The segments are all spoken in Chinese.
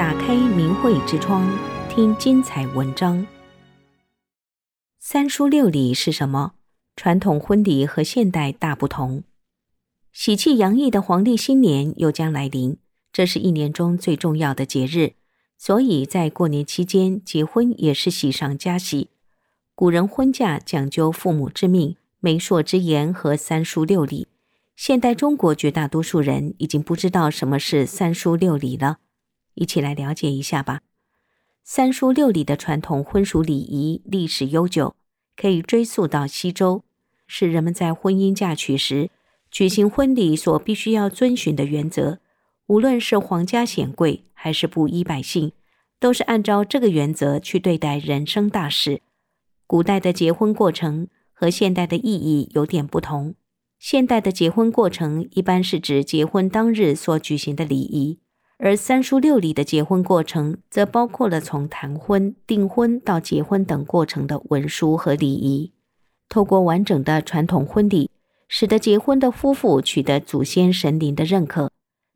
打开明慧之窗，听精彩文章。三书六礼是什么？传统婚礼和现代大不同。喜气洋溢的黄历新年又将来临，这是一年中最重要的节日，所以在过年期间结婚也是喜上加喜。古人婚嫁讲究父母之命、媒妁之言和三书六礼。现代中国绝大多数人已经不知道什么是三书六礼了，一起来了解一下吧。三书六礼的传统婚俗礼仪历史悠久，可以追溯到西周，是人们在婚姻嫁娶时举行婚礼所必须要遵循的原则。无论是皇家显贵还是布衣百姓，都是按照这个原则去对待人生大事。古代的结婚过程和现代的意义有点不同。现代的结婚过程一般是指结婚当日所举行的礼仪，而三书六礼的结婚过程则包括了从谈婚、订婚到结婚等过程的文书和礼仪。透过完整的传统婚礼，使得结婚的夫妇取得祖先神灵的认可，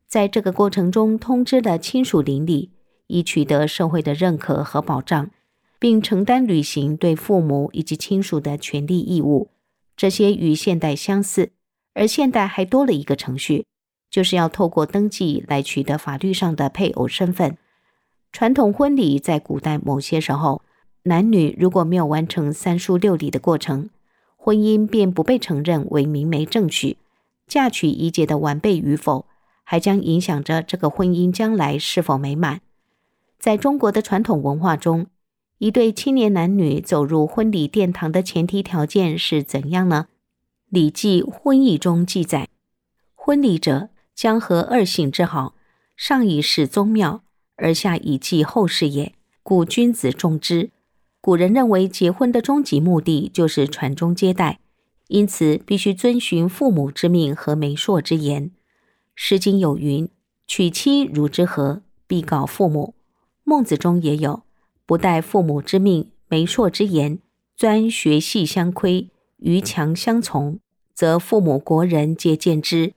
在这个过程中通知了亲属邻里，以取得社会的认可和保障，并承担履行对父母以及亲属的权利义务。这些与现代相似。而现代还多了一个程序，就是要透过登记来取得法律上的配偶身份。传统婚礼在古代某些时候，男女如果没有完成三书六礼的过程，婚姻便不被承认为明媒正娶。嫁娶仪节的完备与否，还将影响着这个婚姻将来是否美满。在中国的传统文化中，一对青年男女走入婚礼殿堂的前提条件是怎样呢？《礼记·婚义》中记载：“婚礼者，将合二姓之好，上以事宗庙，而下以继后世也。故君子重之。”古人认为结婚的终极目的就是传宗接代，因此必须遵循父母之命和媒妁之言。《诗经》有云：“娶妻如之何，必告父母。”《孟子》中也有：“不待父母之命、媒妁之言，专学隙相窥，逾墙相从。”则父母国人皆见之。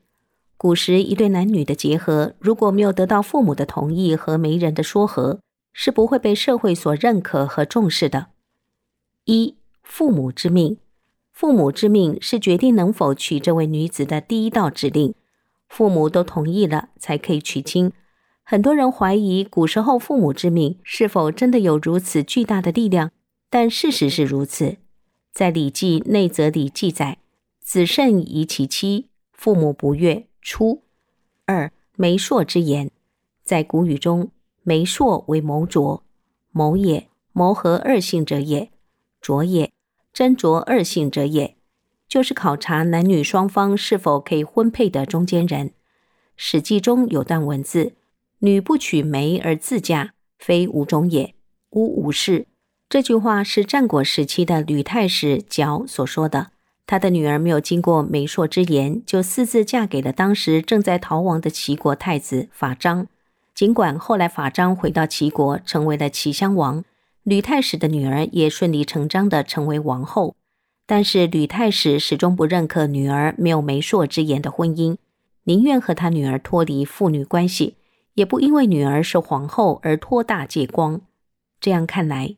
古时一对男女的结合，如果没有得到父母的同意和媒人的说和，是不会被社会所认可和重视的。一、父母之命，父母之命是决定能否娶这位女子的第一道指令，父母都同意了才可以娶亲。很多人怀疑古时候父母之命是否真的有如此巨大的力量，但事实是如此。在《礼记内则里》记载。子慎以其妻，父母不悦，出。二、媒妁之言，在古语中，媒妁为谋卓，谋也，谋合二姓者也；卓也，斟酌二姓者也，就是考察男女双方是否可以婚配的中间人。《史记》中有段文字：“女不取媒而自嫁，非吾种也，吾无事。”这句话是战国时期的吕太史角所说的。他的女儿没有经过媒妁之言，就私自嫁给了当时正在逃亡的齐国太子法章。尽管后来法章回到齐国，成为了齐襄王，吕太史的女儿也顺理成章地成为王后，但是吕太史始终不认可女儿没有媒妁之言的婚姻，宁愿和他女儿脱离父女关系，也不因为女儿是皇后而托大借光。这样看来，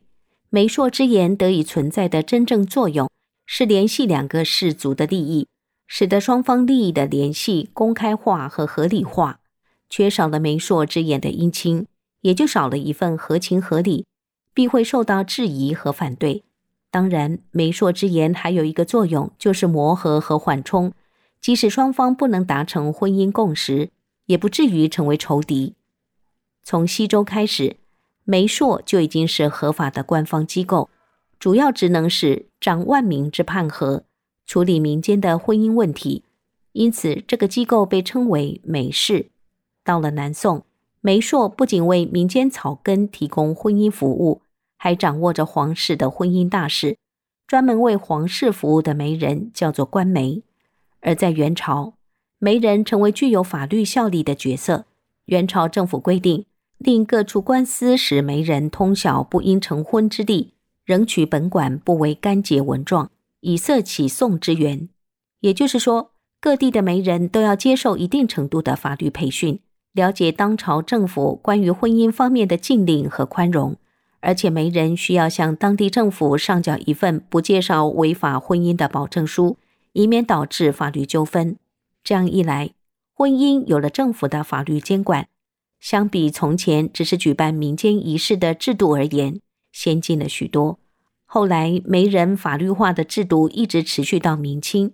媒妁之言得以存在的真正作用，是联系两个氏族的利益，使得双方利益的联系公开化和合理化。缺少了媒妁之言的姻亲，也就少了一份合情合理，必会受到质疑和反对。当然，媒妁之言还有一个作用，就是磨合和缓冲。即使双方不能达成婚姻共识，也不至于成为仇敌。从西周开始，媒妁就已经是合法的官方机构。主要职能是掌万民之判和，处理民间的婚姻问题，因此这个机构被称为媒氏。到了南宋，媒妁不仅为民间草根提供婚姻服务，还掌握着皇室的婚姻大事。专门为皇室服务的媒人叫做官媒。而在元朝，媒人成为具有法律效力的角色。元朝政府规定，令各处官司使媒人通晓不应成婚之地。仍取本馆不为干结文状，以色起讼之源。也就是说，各地的媒人都要接受一定程度的法律培训，了解当朝政府关于婚姻方面的禁令和宽容，而且媒人需要向当地政府上缴一份不介绍违法婚姻的保证书，以免导致法律纠纷。这样一来，婚姻有了政府的法律监管，相比从前只是举办民间仪式的制度而言，先进了许多。后来，媒人法律化的制度一直持续到明清，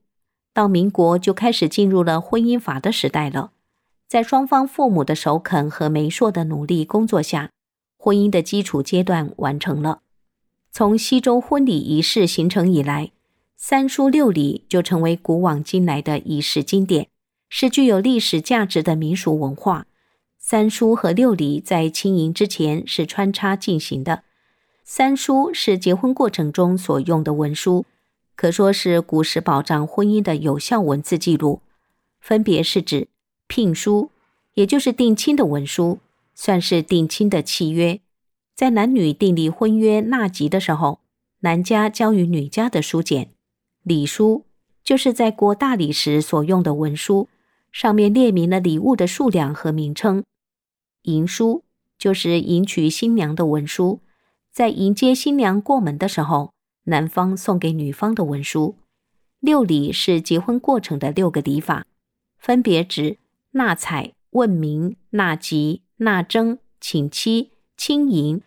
到民国就开始进入了婚姻法的时代了。在双方父母的首肯和媒妁的努力工作下，婚姻的基础阶段完成了。从西周婚礼仪式形成以来，三书六礼就成为古往今来的仪式经典，是具有历史价值的民俗文化。三书和六礼在亲迎之前是穿插进行的。三书是结婚过程中所用的文书，可说是古时保障婚姻的有效文字记录，分别是指。聘书，也就是定亲的文书，算是定亲的契约。在男女订立婚约纳吉的时候，男家交予女家的书简。礼书，就是在过大礼时所用的文书，上面列明了礼物的数量和名称。迎书，就是迎娶新娘的文书，在迎接新娘过门的时候，男方送给女方的文书。六礼是结婚过程的六个礼法，分别指。纳采、问名、纳吉、纳征、请期、亲迎，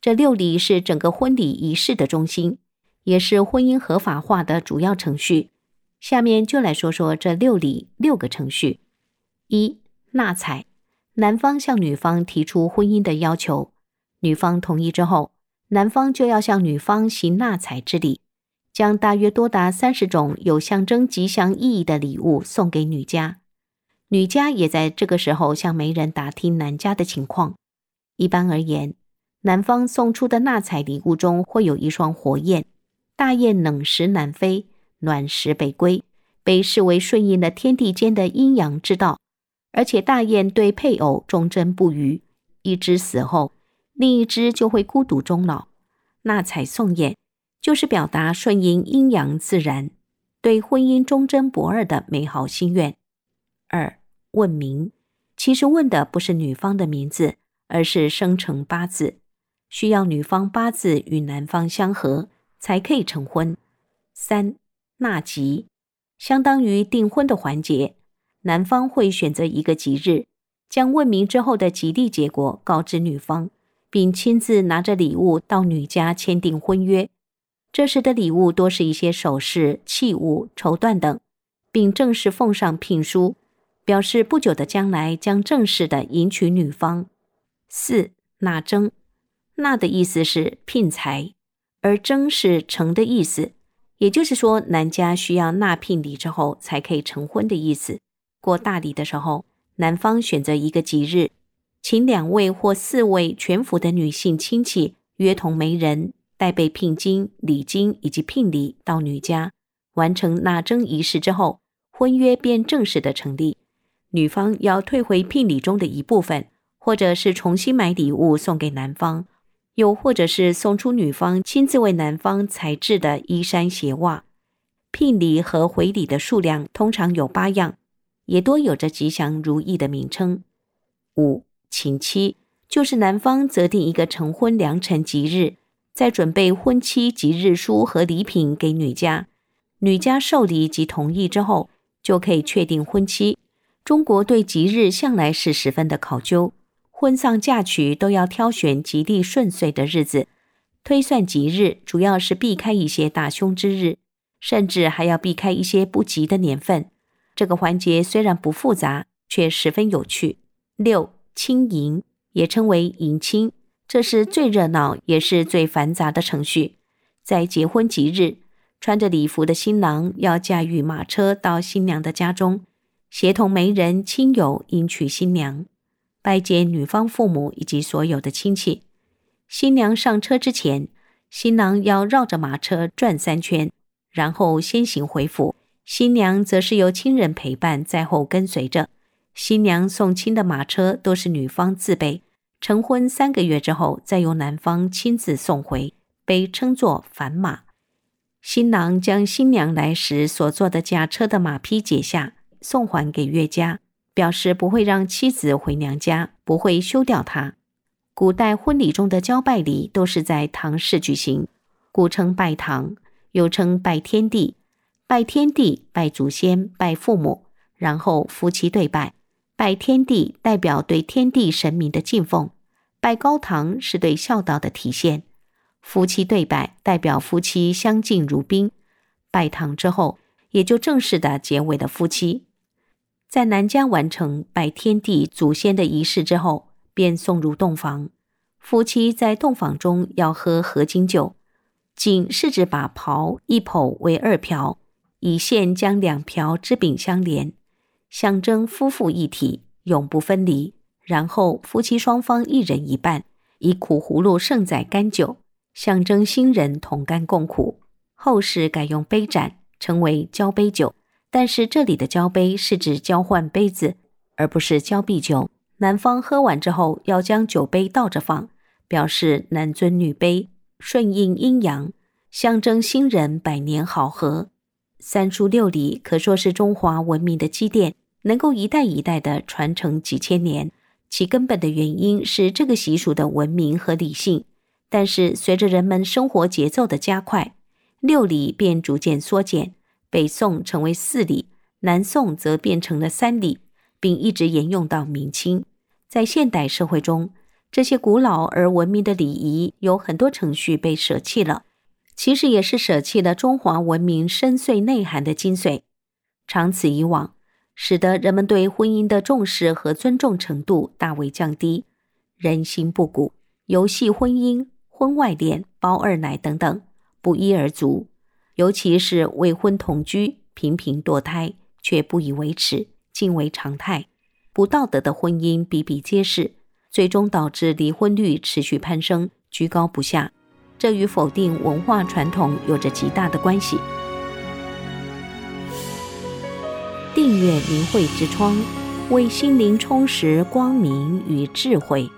这六礼是整个婚礼仪式的中心，也是婚姻合法化的主要程序。下面就来说说这六礼六个程序：一、纳采，男方向女方提出婚姻的要求，女方同意之后，男方就要向女方行纳采之礼，将大约多达三十种有象征吉祥意义的礼物送给女家。女家也在这个时候向媒人打听男家的情况。一般而言，男方送出的纳采礼物中会有一双火焰，大雁冷时南飞，暖时北归，被视为顺应了天地间的阴阳之道。而且大雁对配偶忠贞不渝，一只死后，另一只就会孤独终老。纳采送雁，就是表达顺应阴阳自然，对婚姻忠贞不二的美好心愿。二、问名，其实问的不是女方的名字，而是生辰八字，需要女方八字与男方相合，才可以成婚。三、纳吉，相当于订婚的环节，男方会选择一个吉日，将问名之后的吉利结果告知女方，并亲自拿着礼物到女家签订婚约。这时的礼物多是一些首饰、器物、绸缎等，并正式奉上聘书。表示不久的将来将正式的迎娶女方。四、纳征，纳的意思是聘财，而征是成的意思，也就是说男家需要纳聘礼之后才可以成婚的意思。过大礼的时候，男方选择一个吉日，请两位或四位全府的女性亲戚约同媒人，带备聘金、礼金以及聘礼到女家，完成纳征仪式之后，婚约便正式的成立。女方要退回聘礼中的一部分，或者是重新买礼物送给男方，又或者是送出女方亲自为男方裁制的衣衫鞋袜。聘礼和回礼的数量通常有八样，也多有着吉祥如意的名称。五、请期，就是男方择定一个成婚良辰吉日，再准备婚期吉日书和礼品给女家，女家受理及同意之后，就可以确定婚期。中国对吉日向来是十分的考究，婚丧嫁娶都要挑选吉利顺遂的日子，推算吉日主要是避开一些大凶之日，甚至还要避开一些不吉的年份。这个环节虽然不复杂，却十分有趣。六、亲迎，也称为迎亲，这是最热闹也是最繁杂的程序。在结婚吉日，穿着礼服的新郎要驾驭马车到新娘的家中。协同媒人亲友迎娶新娘，拜见女方父母以及所有的亲戚。新娘上车之前，新郎要绕着马车转三圈，然后先行回府。新娘则是由亲人陪伴在后跟随着。新娘送亲的马车都是女方自备，成婚三个月之后再由男方亲自送回，被称作返马。新郎将新娘来时所坐的驾车的马匹解下。送还给岳家，表示不会让妻子回娘家，不会休掉她。古代婚礼中的交拜礼都是在堂室举行，故称拜堂，又称拜天地。拜天地，拜祖先，拜父母，然后夫妻对拜。拜天地代表对天地神明的敬奉，拜高堂是对孝道的体现。夫妻对拜代表夫妻相敬如宾。拜堂之后，也就正式的结为了夫妻。在南疆完成拜天地祖先的仪式之后，便送入洞房，夫妻在洞房中要喝合卺酒。卺是指把袍一剖为二瓢，以线将两瓢之柄相连，象征夫妇一体，永不分离。然后夫妻双方一人一半，以苦葫芦盛载甘酒，象征新人同甘共苦。后世改用杯盏，称为交杯酒。但是这里的交杯是指交换杯子，而不是交臂酒。男方喝完之后，要将酒杯倒着放，表示男尊女卑，顺应阴阳，象征新人百年好合。三书六礼可说是中华文明的积淀，能够一代一代的传承几千年。其根本的原因是这个习俗的文明和理性，但是随着人们生活节奏的加快，六礼便逐渐缩减。北宋成为四礼，南宋则变成了三礼。并一直沿用到明清。在现代社会中，这些古老而文明的礼仪有很多程序被舍弃了，其实也是舍弃了中华文明深邃内涵的精髓。长此以往，使得人们对婚姻的重视和尊重程度大为降低，人心不古，游戏婚姻、婚外恋、包二奶等等不一而足。尤其是未婚同居、频频堕胎却不以为耻。尽为常态，不道德的婚姻比比皆是，最终导致离婚率持续攀升，居高不下。这与否定文化传统有着极大的关系。订阅明慧之窗，为心灵充实光明与智慧。